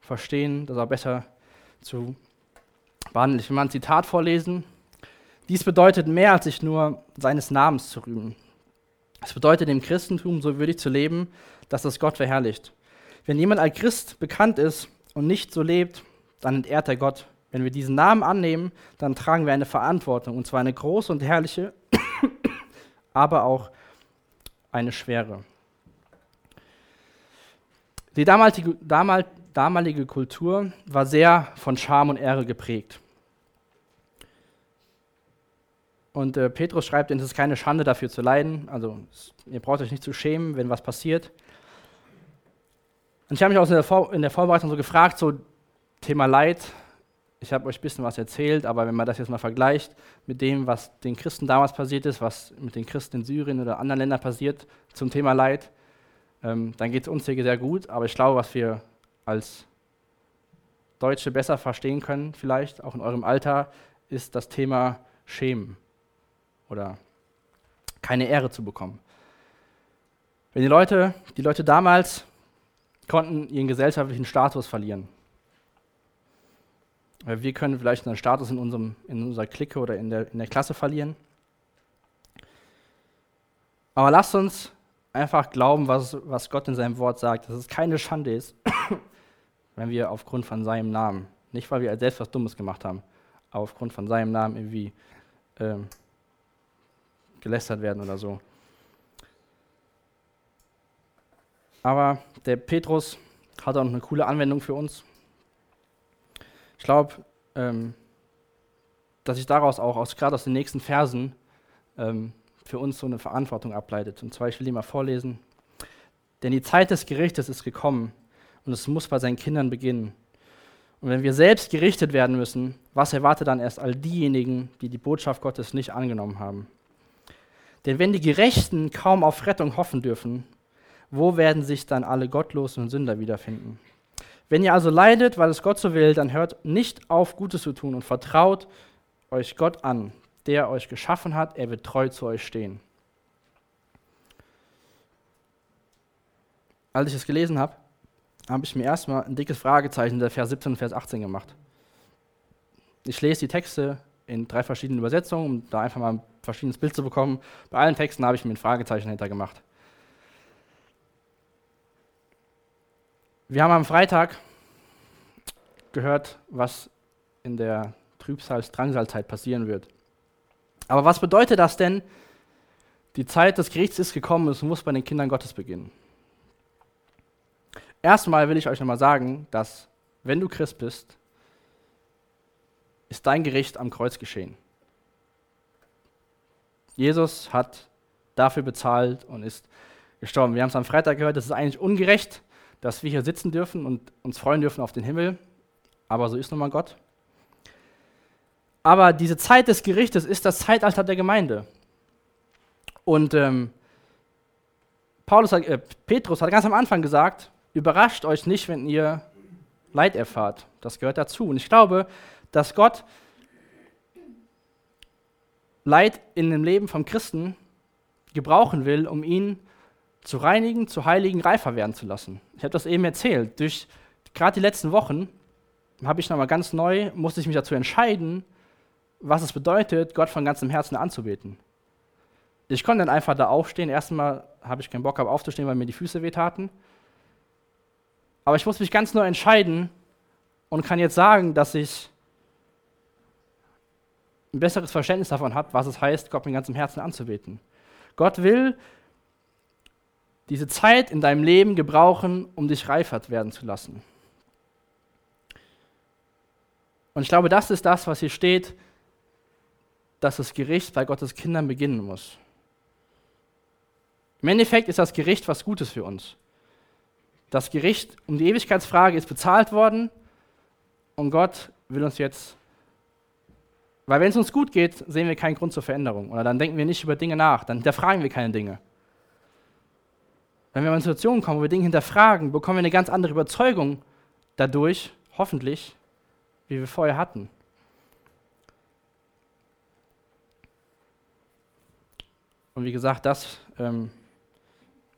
verstehen, das auch besser zu behandeln. Ich will mal ein Zitat vorlesen. Dies bedeutet mehr, als sich nur seines Namens zu rühmen. Es bedeutet im Christentum so würdig zu leben, dass das Gott verherrlicht. Wenn jemand als Christ bekannt ist und nicht so lebt, dann entehrt er Gott. Wenn wir diesen Namen annehmen, dann tragen wir eine Verantwortung, und zwar eine große und herrliche, aber auch eine schwere. Die damalige, damal, damalige Kultur war sehr von Scham und Ehre geprägt. Und äh, Petrus schreibt, es ist keine Schande dafür zu leiden. Also ihr braucht euch nicht zu schämen, wenn was passiert. Und ich habe mich auch in der, Vor in der Vorbereitung so gefragt, so Thema Leid. Ich habe euch ein bisschen was erzählt, aber wenn man das jetzt mal vergleicht mit dem, was den Christen damals passiert ist, was mit den Christen in Syrien oder anderen Ländern passiert zum Thema Leid, ähm, dann geht es uns hier sehr gut. Aber ich glaube, was wir als Deutsche besser verstehen können, vielleicht auch in eurem Alter, ist das Thema Schämen oder keine Ehre zu bekommen. Wenn die Leute, die Leute damals konnten ihren gesellschaftlichen Status verlieren. Wir können vielleicht unseren Status in, unserem, in unserer Clique oder in der, in der Klasse verlieren. Aber lasst uns einfach glauben, was, was Gott in seinem Wort sagt, dass es keine Schande ist, wenn wir aufgrund von seinem Namen, nicht weil wir selbst was Dummes gemacht haben, aber aufgrund von seinem Namen irgendwie ähm, gelästert werden oder so. Aber der Petrus hat auch noch eine coole Anwendung für uns. Ich glaube, ähm, dass sich daraus auch, aus, gerade aus den nächsten Versen, ähm, für uns so eine Verantwortung ableitet. Und zwar, ich will die mal vorlesen. Denn die Zeit des Gerichtes ist gekommen und es muss bei seinen Kindern beginnen. Und wenn wir selbst gerichtet werden müssen, was erwartet dann erst all diejenigen, die die Botschaft Gottes nicht angenommen haben? Denn wenn die Gerechten kaum auf Rettung hoffen dürfen, wo werden sich dann alle Gottlosen und Sünder wiederfinden? Wenn ihr also leidet, weil es Gott so will, dann hört nicht auf, Gutes zu tun und vertraut euch Gott an, der euch geschaffen hat. Er wird treu zu euch stehen. Als ich es gelesen habe, habe ich mir erstmal ein dickes Fragezeichen der Vers 17 und Vers 18 gemacht. Ich lese die Texte in drei verschiedenen Übersetzungen, um da einfach mal ein verschiedenes Bild zu bekommen. Bei allen Texten habe ich mir ein Fragezeichen hinter gemacht. Wir haben am Freitag gehört, was in der Trübsals-Drangsalzeit passieren wird. Aber was bedeutet das denn? Die Zeit des Gerichts ist gekommen, es muss bei den Kindern Gottes beginnen. Erstmal will ich euch nochmal sagen, dass wenn du Christ bist, ist dein Gericht am Kreuz geschehen. Jesus hat dafür bezahlt und ist gestorben. Wir haben es am Freitag gehört, das ist eigentlich ungerecht, dass wir hier sitzen dürfen und uns freuen dürfen auf den Himmel. Aber so ist nun mal Gott. Aber diese Zeit des Gerichtes ist das Zeitalter der Gemeinde. Und ähm, Paulus hat, äh, Petrus hat ganz am Anfang gesagt, überrascht euch nicht, wenn ihr Leid erfahrt. Das gehört dazu. Und ich glaube, dass Gott Leid in dem Leben vom Christen gebrauchen will, um ihn zu reinigen, zu heiligen, reifer werden zu lassen. Ich habe das eben erzählt. Durch gerade die letzten Wochen habe ich nochmal ganz neu, musste ich mich dazu entscheiden, was es bedeutet, Gott von ganzem Herzen anzubeten. Ich konnte dann einfach da aufstehen. Erstmal habe ich keinen Bock gehabt aufzustehen, weil mir die Füße wehtaten. Aber ich muss mich ganz neu entscheiden und kann jetzt sagen, dass ich ein besseres Verständnis davon habe, was es heißt, Gott mit ganzem Herzen anzubeten. Gott will diese Zeit in deinem Leben gebrauchen, um dich reifert werden zu lassen. Und ich glaube, das ist das, was hier steht, dass das Gericht bei Gottes Kindern beginnen muss. Im Endeffekt ist das Gericht was Gutes für uns. Das Gericht um die Ewigkeitsfrage ist bezahlt worden und Gott will uns jetzt, weil wenn es uns gut geht, sehen wir keinen Grund zur Veränderung oder dann denken wir nicht über Dinge nach, dann hinterfragen wir keine Dinge. Wenn wir in Situationen kommen, wo wir Dinge hinterfragen, bekommen wir eine ganz andere Überzeugung dadurch, hoffentlich, wie wir vorher hatten. Und wie gesagt, das, ähm,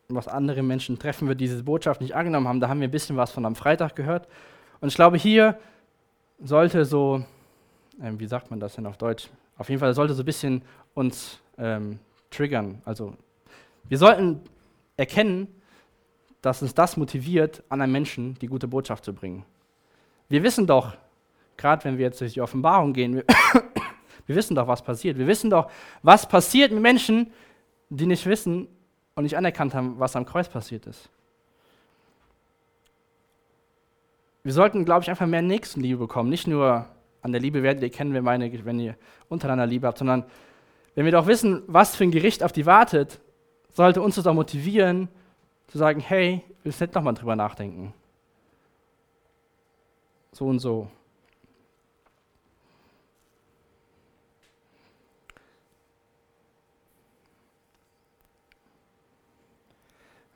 was andere Menschen treffen wird, diese Botschaft nicht angenommen haben, da haben wir ein bisschen was von am Freitag gehört. Und ich glaube, hier sollte so, ähm, wie sagt man das denn auf Deutsch? Auf jeden Fall sollte so ein bisschen uns ähm, triggern. Also wir sollten erkennen, dass uns das motiviert, anderen Menschen die gute Botschaft zu bringen. Wir wissen doch, gerade wenn wir jetzt durch die Offenbarung gehen, wir, wir wissen doch, was passiert. Wir wissen doch, was passiert mit Menschen, die nicht wissen und nicht anerkannt haben, was am Kreuz passiert ist. Wir sollten, glaube ich, einfach mehr Nächstenliebe bekommen. Nicht nur an der Liebe werdet ihr kennen, wenn, meine, wenn ihr untereinander Liebe habt, sondern wenn wir doch wissen, was für ein Gericht auf die wartet, sollte uns das auch motivieren, zu sagen, hey, wir müssen nicht nochmal drüber nachdenken. So und so.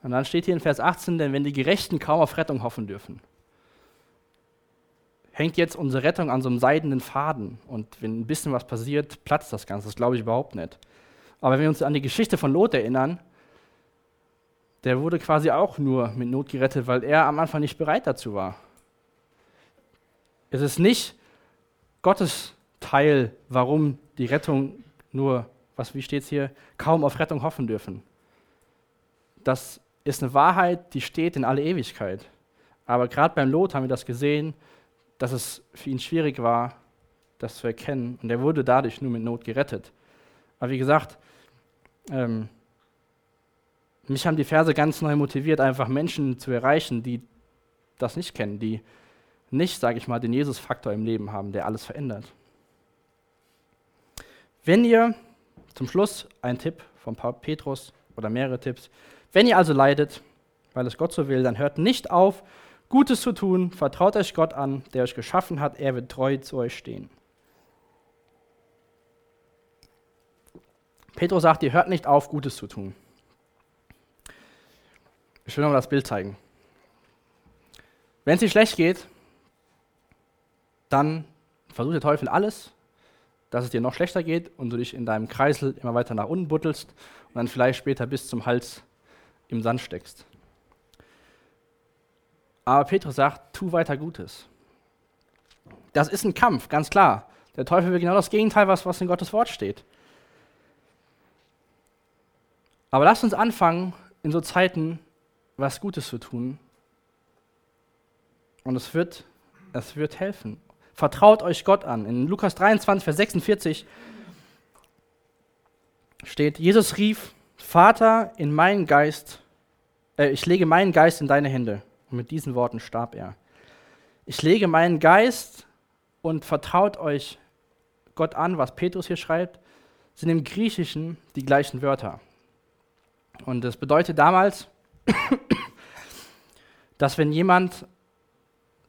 Und dann steht hier in Vers 18, denn wenn die Gerechten kaum auf Rettung hoffen dürfen, hängt jetzt unsere Rettung an so einem seidenen Faden. Und wenn ein bisschen was passiert, platzt das Ganze. Das glaube ich überhaupt nicht. Aber wenn wir uns an die Geschichte von Lot erinnern, der wurde quasi auch nur mit Not gerettet, weil er am Anfang nicht bereit dazu war. Es ist nicht Gottes Teil, warum die Rettung nur, was wie steht es hier, kaum auf Rettung hoffen dürfen. Das ist eine Wahrheit, die steht in alle Ewigkeit. Aber gerade beim Lot haben wir das gesehen, dass es für ihn schwierig war, das zu erkennen. Und er wurde dadurch nur mit Not gerettet. Aber wie gesagt, ähm, mich haben die Verse ganz neu motiviert, einfach Menschen zu erreichen, die das nicht kennen, die nicht, sage ich mal, den Jesus-Faktor im Leben haben, der alles verändert. Wenn ihr, zum Schluss ein Tipp von Petrus oder mehrere Tipps, wenn ihr also leidet, weil es Gott so will, dann hört nicht auf, Gutes zu tun, vertraut euch Gott an, der euch geschaffen hat, er wird treu zu euch stehen. Petrus sagt, ihr hört nicht auf, Gutes zu tun. Ich will noch mal das Bild zeigen. Wenn es dir schlecht geht, dann versucht der Teufel alles, dass es dir noch schlechter geht und du dich in deinem Kreisel immer weiter nach unten buttelst und dann vielleicht später bis zum Hals im Sand steckst. Aber Petrus sagt, tu weiter Gutes. Das ist ein Kampf, ganz klar. Der Teufel will genau das Gegenteil, was, was in Gottes Wort steht. Aber lasst uns anfangen, in so Zeiten was Gutes zu tun. Und es wird, es wird helfen. Vertraut euch Gott an. In Lukas 23, Vers 46 steht, Jesus rief, Vater, in meinen Geist, äh, ich lege meinen Geist in deine Hände. Und mit diesen Worten starb er. Ich lege meinen Geist und vertraut euch Gott an, was Petrus hier schreibt, sind im Griechischen die gleichen Wörter. Und das bedeutet damals, dass wenn jemand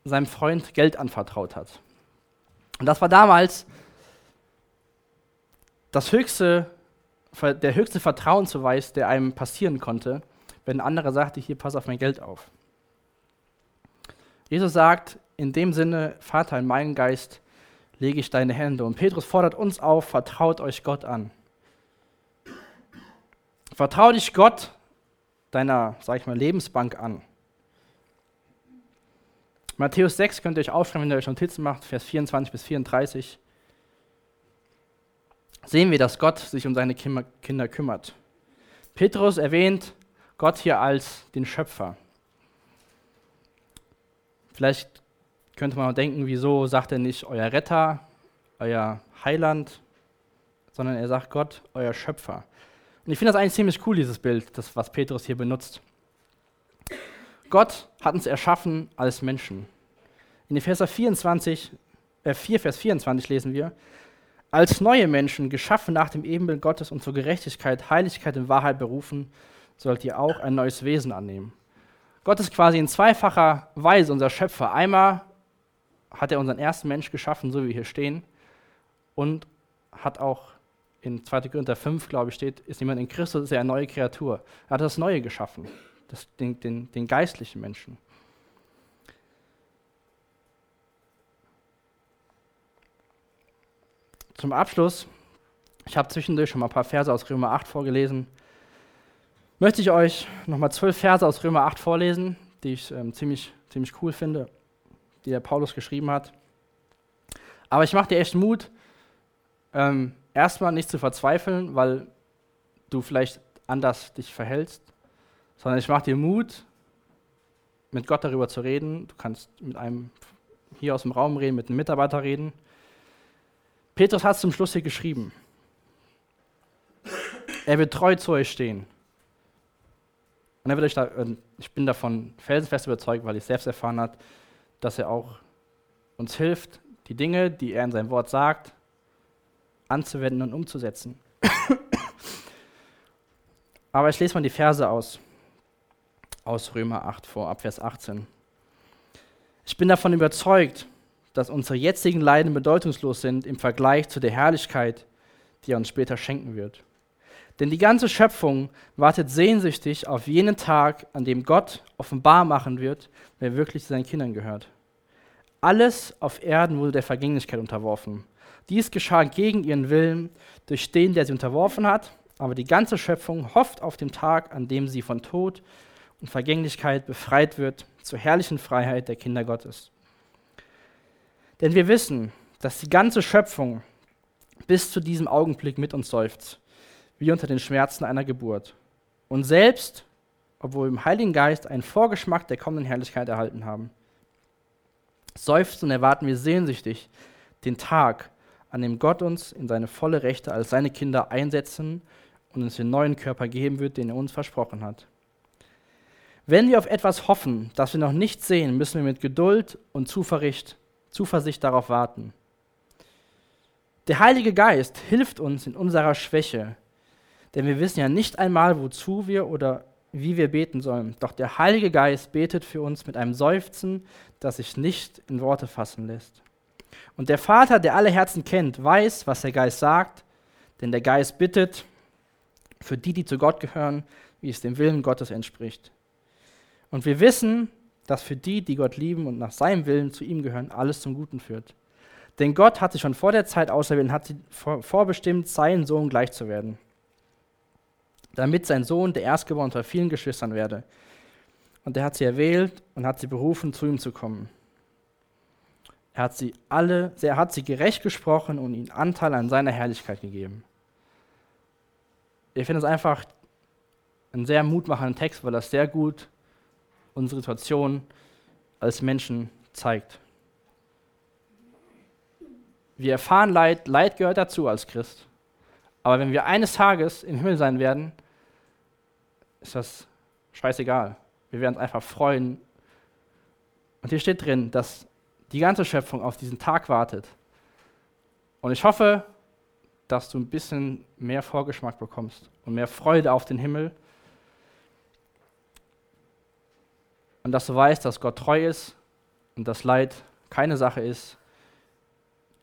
seinem Freund Geld anvertraut hat, und das war damals das höchste der höchste Vertrauensbeweis, der einem passieren konnte, wenn ein anderer sagte, hier, pass auf mein Geld auf. Jesus sagt in dem Sinne, Vater, in meinen Geist lege ich deine Hände. Und Petrus fordert uns auf, vertraut euch Gott an. Vertraut dich Gott, deiner, sag ich mal, Lebensbank an. Matthäus 6 könnt ihr euch aufschreiben, wenn ihr euch Notizen macht, Vers 24 bis 34. Sehen wir, dass Gott sich um seine Kinder kümmert. Petrus erwähnt Gott hier als den Schöpfer. Vielleicht könnte man denken, wieso sagt er nicht euer Retter, euer Heiland, sondern er sagt Gott, euer Schöpfer. Und ich finde das eigentlich ziemlich cool, dieses Bild, das, was Petrus hier benutzt. Gott hat uns erschaffen als Menschen. In Epheser 24, äh 4, Vers 24 lesen wir, als neue Menschen, geschaffen nach dem Ebenbild Gottes und zur Gerechtigkeit, Heiligkeit und Wahrheit berufen, sollt ihr auch ein neues Wesen annehmen. Gott ist quasi in zweifacher Weise unser Schöpfer. Einmal hat er unseren ersten Mensch geschaffen, so wie wir hier stehen, und hat auch in 2. Korinther 5, glaube ich, steht, ist jemand in Christus, ist er eine neue Kreatur. Er hat das Neue geschaffen, das, den, den, den geistlichen Menschen. Zum Abschluss, ich habe zwischendurch schon mal ein paar Verse aus Römer 8 vorgelesen, möchte ich euch nochmal zwölf Verse aus Römer 8 vorlesen, die ich ähm, ziemlich, ziemlich cool finde, die der Paulus geschrieben hat. Aber ich mache dir echt Mut, ähm, erstmal nicht zu verzweifeln, weil du vielleicht anders dich verhältst, sondern ich mache dir Mut, mit Gott darüber zu reden. Du kannst mit einem hier aus dem Raum reden, mit einem Mitarbeiter reden. Petrus hat es zum Schluss hier geschrieben. Er wird treu zu euch stehen. Und er wird euch da, ich bin davon felsenfest überzeugt, weil ich selbst erfahren habe, dass er auch uns hilft, die Dinge, die er in seinem Wort sagt, anzuwenden und umzusetzen. Aber ich lese mal die Verse aus, aus Römer 8 vor, ab Vers 18. Ich bin davon überzeugt, dass unsere jetzigen Leiden bedeutungslos sind im Vergleich zu der Herrlichkeit, die er uns später schenken wird. Denn die ganze Schöpfung wartet sehnsüchtig auf jenen Tag, an dem Gott offenbar machen wird, wer wirklich zu seinen Kindern gehört. Alles auf Erden wurde der Vergänglichkeit unterworfen. Dies geschah gegen ihren Willen durch den, der sie unterworfen hat, aber die ganze Schöpfung hofft auf den Tag, an dem sie von Tod und Vergänglichkeit befreit wird zur herrlichen Freiheit der Kinder Gottes. Denn wir wissen, dass die ganze Schöpfung bis zu diesem Augenblick mit uns seufzt, wie unter den Schmerzen einer Geburt. Und selbst, obwohl wir im Heiligen Geist einen Vorgeschmack der kommenden Herrlichkeit erhalten haben, seufzen und erwarten wir sehnsüchtig den Tag, an dem Gott uns in seine volle Rechte als seine Kinder einsetzen und uns den neuen Körper geben wird, den er uns versprochen hat. Wenn wir auf etwas hoffen, das wir noch nicht sehen, müssen wir mit Geduld und Zuversicht, Zuversicht darauf warten. Der Heilige Geist hilft uns in unserer Schwäche, denn wir wissen ja nicht einmal, wozu wir oder wie wir beten sollen. Doch der Heilige Geist betet für uns mit einem Seufzen, das sich nicht in Worte fassen lässt. Und der Vater, der alle Herzen kennt, weiß, was der Geist sagt, denn der Geist bittet für die, die zu Gott gehören, wie es dem Willen Gottes entspricht. Und wir wissen, dass für die, die Gott lieben und nach seinem Willen zu ihm gehören, alles zum Guten führt. Denn Gott hat sich schon vor der Zeit auserwählt und hat sie vorbestimmt, seinen Sohn gleich zu werden, damit sein Sohn der Erstgeborene unter vielen Geschwistern werde. Und er hat sie erwählt und hat sie berufen, zu ihm zu kommen. Er hat sie alle, er hat sie gerecht gesprochen und ihnen Anteil an seiner Herrlichkeit gegeben. Ich finde es einfach einen sehr mutmachenden Text, weil das sehr gut unsere Situation als Menschen zeigt. Wir erfahren Leid, Leid gehört dazu als Christ. Aber wenn wir eines Tages im Himmel sein werden, ist das scheißegal. Wir werden uns einfach freuen. Und hier steht drin, dass die ganze Schöpfung auf diesen Tag wartet. Und ich hoffe, dass du ein bisschen mehr Vorgeschmack bekommst und mehr Freude auf den Himmel. Und dass du weißt, dass Gott treu ist und das Leid keine Sache ist,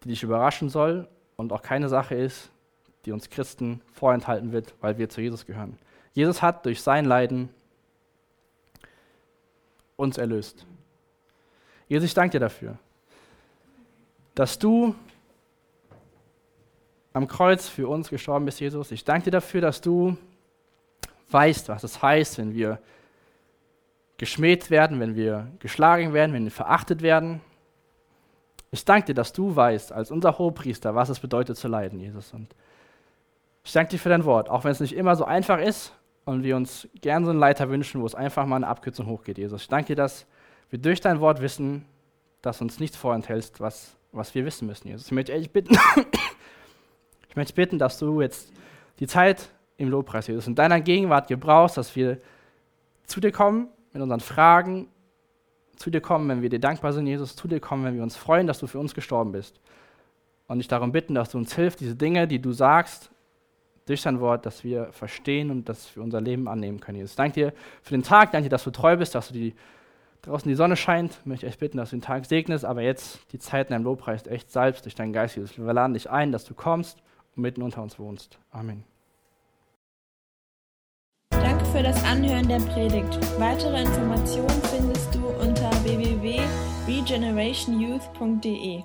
die dich überraschen soll und auch keine Sache ist, die uns Christen vorenthalten wird, weil wir zu Jesus gehören. Jesus hat durch sein Leiden uns erlöst. Jesus, ich danke dir dafür, dass du am Kreuz für uns gestorben bist, Jesus. Ich danke dir dafür, dass du weißt, was es heißt, wenn wir geschmäht werden, wenn wir geschlagen werden, wenn wir verachtet werden. Ich danke dir, dass du weißt, als unser Hohepriester, was es bedeutet zu leiden, Jesus. Und ich danke dir für dein Wort, auch wenn es nicht immer so einfach ist und wir uns gern so einen Leiter wünschen, wo es einfach mal eine Abkürzung hochgeht, Jesus. Ich danke dir, dass wir durch dein Wort wissen, dass uns nichts vorenthältst, was, was wir wissen müssen, Jesus. Ich möchte ehrlich bitten, ich möchte bitten, dass du jetzt die Zeit im Lobpreis, Jesus, in deiner Gegenwart gebrauchst, dass wir zu dir kommen mit unseren Fragen, zu dir kommen, wenn wir dir dankbar sind, Jesus, zu dir kommen, wenn wir uns freuen, dass du für uns gestorben bist. Und dich darum bitten, dass du uns hilfst, diese Dinge, die du sagst, durch dein Wort, dass wir verstehen und dass wir unser Leben annehmen können. Jesus, danke dir für den Tag, danke dir, dass du treu bist, dass du die, draußen die Sonne scheint. Ich möchte echt bitten, dass du den Tag segnest, aber jetzt die Zeit in deinem Lobpreis echt salbst durch deinen Geist, Jesus. Wir laden dich ein, dass du kommst und mitten unter uns wohnst. Amen. Danke für das Anhören der Predigt. Weitere Informationen findest du unter www.regenerationyouth.de.